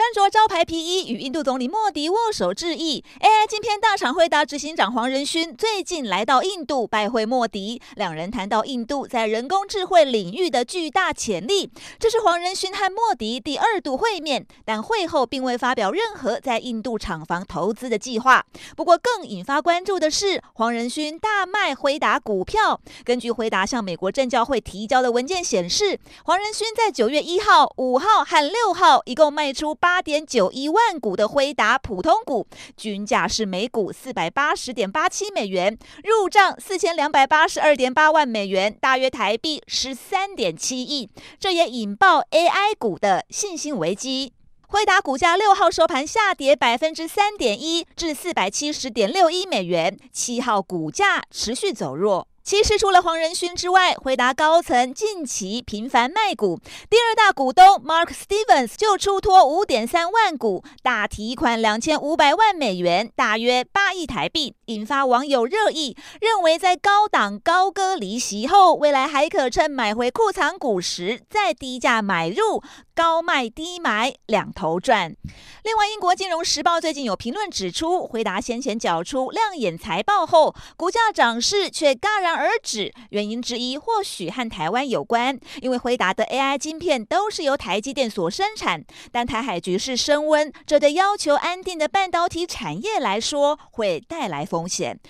穿着招牌皮衣与印度总理莫迪握手致意。AI 晶片大厂辉达执行长黄仁勋最近来到印度拜会莫迪，两人谈到印度在人工智慧领域的巨大潜力。这是黄仁勋和莫迪第二度会面，但会后并未发表任何在印度厂房投资的计划。不过，更引发关注的是黄仁勋大卖辉达股票。根据辉达向美国证交会提交的文件显示，黄仁勋在九月一号、五号和六号一共卖出八。八点九一万股的辉达普通股，均价是每股四百八十点八七美元，入账四千两百八十二点八万美元，大约台币十三点七亿。这也引爆 AI 股的信心危机。辉达股价六号收盘下跌百分之三点一，至四百七十点六一美元。七号股价持续走弱。其实除了黄仁勋之外，回答高层近期频繁卖股，第二大股东 Mark Stevens 就出脱五点三万股，大提款两千五百万美元，大约八亿台币，引发网友热议，认为在高档高歌离席后，未来还可趁买回库藏股时再低价买入，高卖低买两头赚。另外，英国金融时报最近有评论指出，回答先前缴出亮眼财报后，股价涨势却戛然而止，原因之一或许和台湾有关，因为回答的 AI 晶片都是由台积电所生产，但台海局势升温，这对要求安定的半导体产业来说会带来风险。